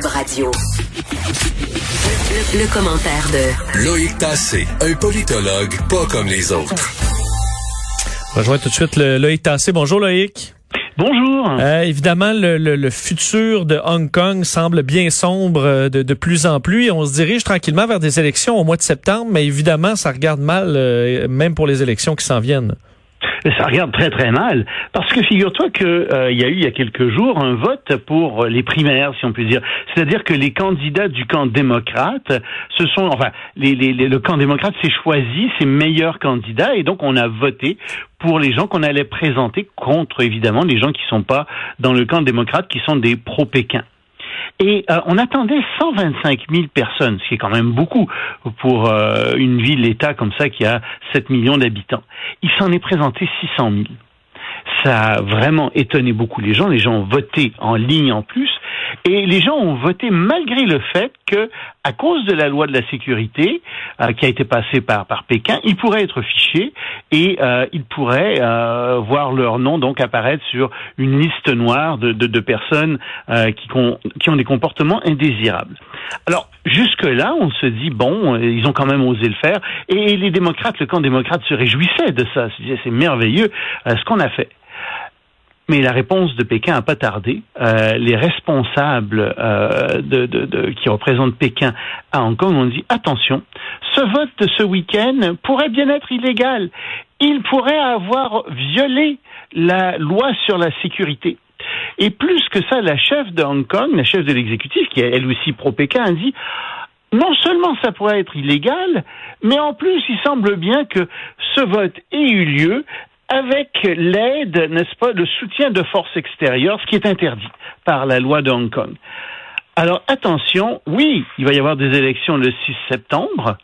Cube Radio. Le, commentaire de Loïc Tassé, un politologue pas comme les autres. Rejoins tout de suite le, Loïc Tassé. Bonjour Loïc. Bonjour. Euh, évidemment, le, futur de Hong Kong semble bien sombre euh, de, plus en plus et on se dirige tranquillement vers des élections au mois de septembre, mais évidemment, ça regarde mal, euh, même pour les élections qui s'en viennent ça regarde très très mal parce que figure-toi que euh, y a eu il y a quelques jours un vote pour les primaires, si on peut dire. C'est-à-dire que les candidats du camp démocrate, ce sont enfin les, les, le camp démocrate s'est choisi ses meilleurs candidats et donc on a voté pour les gens qu'on allait présenter contre évidemment les gens qui sont pas dans le camp démocrate, qui sont des pro-Pékin. Et euh, on attendait 125 000 personnes, ce qui est quand même beaucoup pour euh, une ville-État comme ça qui a 7 millions d'habitants. Il s'en est présenté 600 000 ça a vraiment étonné beaucoup les gens. Les gens ont voté en ligne en plus. Et les gens ont voté malgré le fait que, à cause de la loi de la sécurité euh, qui a été passée par, par Pékin, ils pourraient être fichés et euh, ils pourraient euh, voir leur nom donc apparaître sur une liste noire de, de, personnes qui, qui ont des comportements indésirables. Alors, jusque-là, on se dit, bon, ils ont quand même osé le faire. Et les démocrates, le camp démocrate se réjouissait de ça. C'est merveilleux ce qu'on a fait. Mais la réponse de Pékin n'a pas tardé. Euh, les responsables euh, qui représentent Pékin à Hong Kong ont dit attention, ce vote de ce week-end pourrait bien être illégal. Il pourrait avoir violé la loi sur la sécurité. Et plus que ça, la chef de Hong Kong, la chef de l'exécutif, qui est elle aussi pro-Pékin, a dit non seulement ça pourrait être illégal, mais en plus il semble bien que ce vote ait eu lieu avec l'aide, n'est-ce pas, le soutien de forces extérieures, ce qui est interdit par la loi de Hong Kong. Alors attention, oui, il va y avoir des élections le 6 septembre.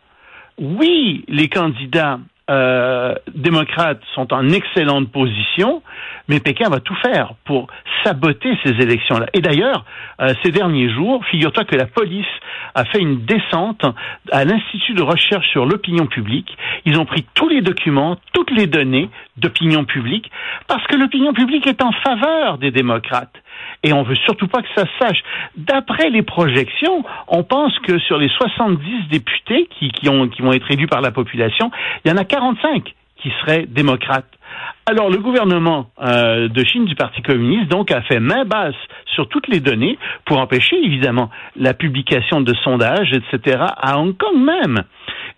Oui, les candidats euh, démocrates sont en excellente position, mais Pékin va tout faire pour saboter ces élections-là. Et d'ailleurs, euh, ces derniers jours, figure-toi que la police a fait une descente à l'Institut de recherche sur l'opinion publique. Ils ont pris tous les documents, toutes les données d'opinion publique, parce que l'opinion publique est en faveur des démocrates. Et on veut surtout pas que ça se sache. D'après les projections, on pense que sur les 70 députés qui, qui, ont, qui vont être élus par la population, il y en a 45 qui seraient démocrates. Alors le gouvernement euh, de Chine du Parti communiste donc a fait main basse sur toutes les données pour empêcher évidemment la publication de sondages, etc. à Hong Kong même.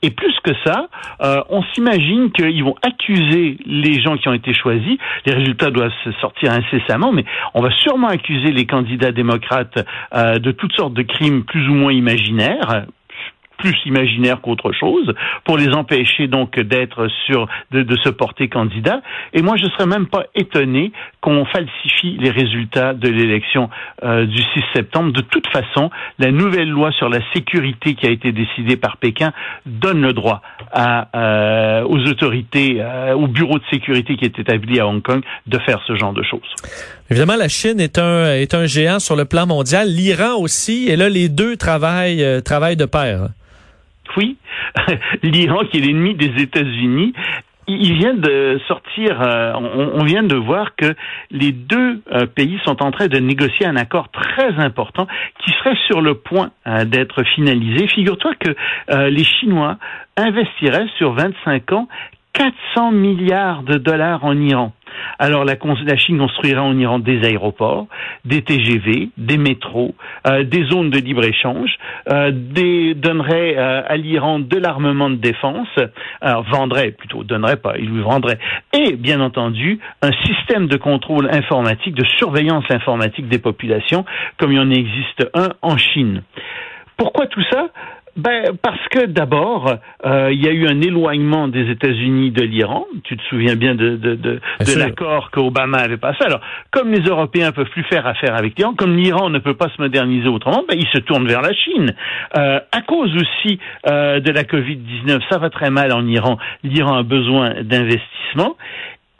Et plus que ça, euh, on s'imagine qu'ils vont accuser les gens qui ont été choisis. Les résultats doivent se sortir incessamment, mais on va sûrement accuser les candidats démocrates euh, de toutes sortes de crimes plus ou moins imaginaires plus imaginaire qu'autre chose, pour les empêcher donc d'être sur de, de, se porter candidat. Et moi, je serais même pas étonné qu'on falsifie les résultats de l'élection euh, du 6 septembre. De toute façon, la nouvelle loi sur la sécurité qui a été décidée par Pékin donne le droit à, euh, aux autorités, euh, au bureau de sécurité qui est établi à Hong Kong de faire ce genre de choses. Évidemment, la Chine est un est un géant sur le plan mondial. L'Iran aussi. Et là, les deux travaillent euh, travaillent de pair oui, l'Iran qui est l'ennemi des États-Unis il vient de sortir, euh, on, vient de voir que les deux euh, pays sont en train de négocier un accord très important qui serait sur le point euh, d'être finalisé. Figure-toi que les Chinois investiraient sur 25 ans 400 milliards de dollars en Iran. Alors la, Chine construira en Iran des aéroports, des TGV, des métros, euh, des zones de libre-échange, euh, donnerait euh, à l'Iran de l'armement de défense, vendrait plutôt, donnerait pas, il lui vendrait, et bien entendu un système de contrôle informatique, de surveillance informatique des populations, comme il en existe un en Chine. Pourquoi tout ça? Ben, parce que d'abord, euh, il y a eu un éloignement des États-Unis de l'Iran. Tu te souviens bien de, de, de, de l'accord qu'Obama avait passé. Alors, comme les Européens peuvent plus faire affaire avec l'Iran, comme l'Iran ne peut pas se moderniser autrement, ben, ils se tournent vers la Chine. Euh, à cause aussi euh, de la Covid-19, ça va très mal en Iran. L'Iran a besoin d'investissement.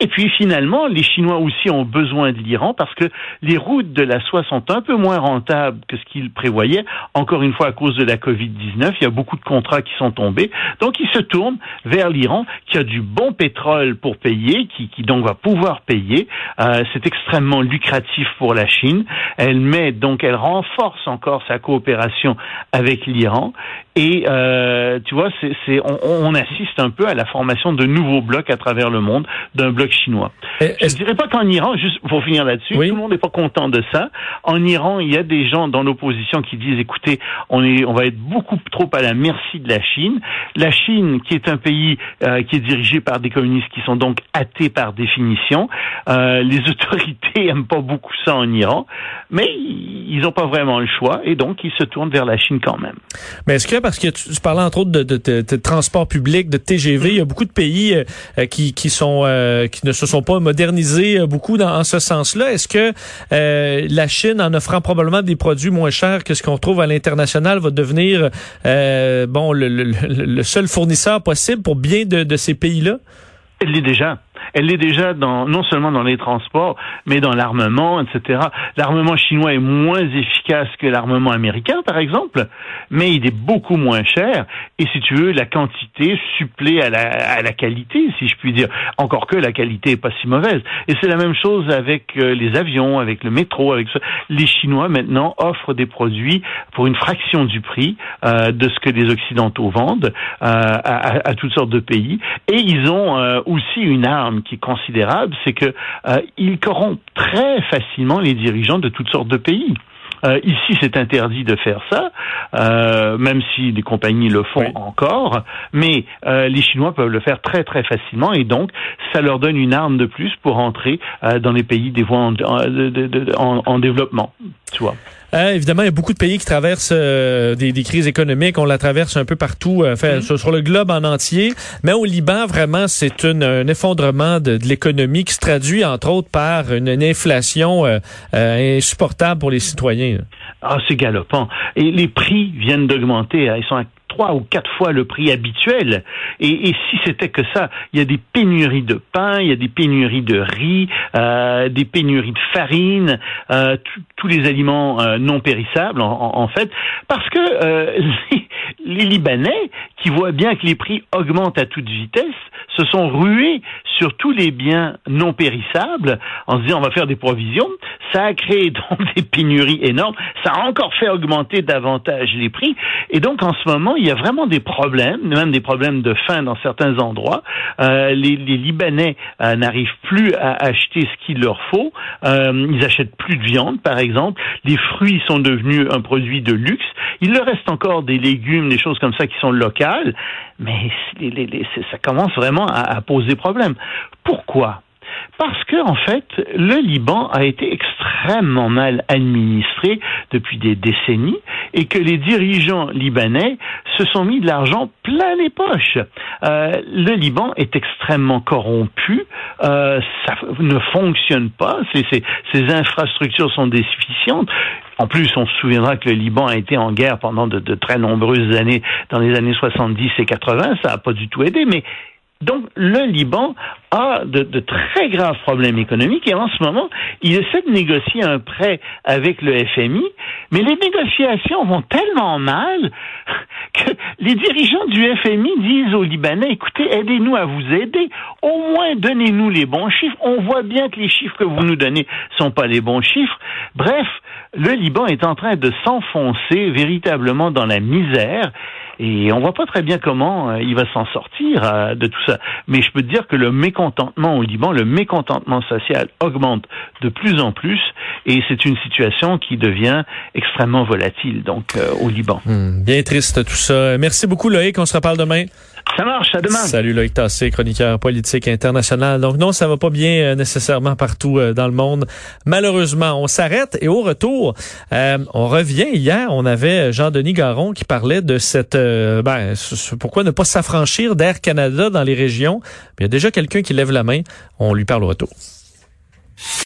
Et puis finalement, les Chinois aussi ont besoin de l'Iran parce que les routes de la soie sont un peu moins rentables que ce qu'ils prévoyaient. Encore une fois, à cause de la Covid-19, il y a beaucoup de contrats qui sont tombés. Donc ils se tournent vers l'Iran qui a du bon pétrole pour payer, qui, qui donc va pouvoir payer. Euh, c'est extrêmement lucratif pour la Chine. Elle met donc, elle renforce encore sa coopération avec l'Iran. Et euh, tu vois, on, on, assiste un peu à la formation de nouveaux blocs à travers le monde, d'un bloc chinois. Je ne dirais pas qu'en Iran, juste pour finir là-dessus, tout le monde n'est pas content de ça. En Iran, il y a des gens dans l'opposition qui disent, écoutez, on, est, on va être beaucoup trop à la merci de la Chine. La Chine, qui est un pays euh, qui est dirigé par des communistes qui sont donc athées par définition, euh, les autorités aiment pas beaucoup ça en Iran, mais ils n'ont pas vraiment le choix et donc ils se tournent vers la Chine quand même. Mais est-ce que parce que tu, parlais entre autres de, de, de, transport public, de TGV, il y a beaucoup de pays euh, qui, qui sont ne se sont pas modernisés euh, beaucoup dans en ce sens-là. Est-ce que la Chine, en offrant probablement des produits moins chers que ce qu'on trouve à l'international, va devenir bon le, le, le, seul fournisseur possible pour bien de, de ces pays-là? Elle l'est déjà. Elle l'est déjà dans, non seulement dans les transports, mais dans l'armement, etc. L'armement chinois est moins efficace que l'armement américain, par exemple, mais il est beaucoup moins cher. Et si tu veux, la quantité supplée à la, à la qualité, si je puis dire. Encore que la qualité est pas si mauvaise. Et c'est la même chose avec euh, les avions, avec le métro, avec ça. Les Chinois maintenant offrent des produits pour une fraction du prix euh, de ce que les Occidentaux vendent euh, à, à, toutes sortes de pays. Et ils ont aussi une arme qui est considérable, c'est que euh, il corrompt très facilement les dirigeants de toutes sortes de pays. Euh, ici, c'est interdit de faire ça, euh, même si des compagnies le font encore. Mais les Chinois peuvent le faire très très facilement, et donc ça leur donne une arme de plus pour entrer dans les pays des voies en, en développement. Tu vois. Euh, évidemment, il y a beaucoup de pays qui traversent euh, des, des, crises économiques. On la traverse un peu partout, euh, fait, mm-hmm. sur, le globe en entier. Mais au Liban, vraiment, c'est un effondrement de, de l'économie qui se traduit, entre autres, par une, inflation insupportable pour les citoyens. Ah, c'est galopant. Et les prix viennent d'augmenter. Hein. Ils sont à trois ou quatre fois le prix habituel. Et, et si c'était que ça, il y a des pénuries de pain, il y a des pénuries de riz, euh, des pénuries de farine, euh, tous les aliments euh, non périssables en, en, fait, parce que euh, les, les Libanais, qui voient bien que les prix augmentent à toute vitesse, se sont rués sur tous les biens non périssables en se disant on va faire des provisions. Ça a créé donc des pénuries énormes. Ça a encore fait augmenter davantage les prix. Et donc en ce moment, il y a vraiment des problèmes, même des problèmes de faim dans certains endroits. Euh, les, les, Libanais euh, n'arrivent plus à acheter ce qu'il leur faut. Euh, ils achètent plus de viande, par exemple. Les fruits sont devenus un produit de luxe. Il leur reste encore des légumes, des choses comme ça qui sont locales, mais ça commence vraiment à, à poser problème. Pourquoi? Parce que en fait, le Liban a été extrêmement mal administré depuis des décennies et que les dirigeants libanais se sont mis de l'argent plein les poches. Euh, le Liban est extrêmement corrompu, euh, ça ne fonctionne pas, ses, infrastructures sont déficientes. En plus, on se souviendra que le Liban a été en guerre pendant de, très nombreuses années, dans les années 70 et 80, ça n'a pas du tout aidé, mais donc, le Liban a de, de, très graves problèmes économiques et en ce moment, il essaie de négocier un prêt avec le FMI, mais les négociations vont tellement mal que les dirigeants du FMI disent aux Libanais, écoutez, aidez-nous à vous aider, au moins donnez-nous les bons chiffres. On voit bien que les chiffres que vous nous donnez sont pas les bons chiffres. Bref, le Liban est en train de s'enfoncer véritablement dans la misère et on voit pas très bien comment euh, il va s'en sortir euh, de tout ça. Mais je peux te dire que le mécontentement au Liban, le mécontentement social augmente de plus en plus et c'est une situation qui devient extrêmement volatile donc euh, au Liban. Hmm, bien triste tout ça. Merci beaucoup Loïc, on se reparle demain. Ça marche, à demain. Salut Loïc Tassé, chroniqueur politique international. Donc non, ça va pas bien euh, nécessairement partout euh, dans le monde. Malheureusement, on s'arrête et au retour, euh, on revient. Hier, on avait Jean-Denis Garon qui parlait de cette, ben, pourquoi ne pas s'affranchir d'Air Canada dans les régions. Il y a déjà quelqu'un qui lève la main. On lui parle au retour.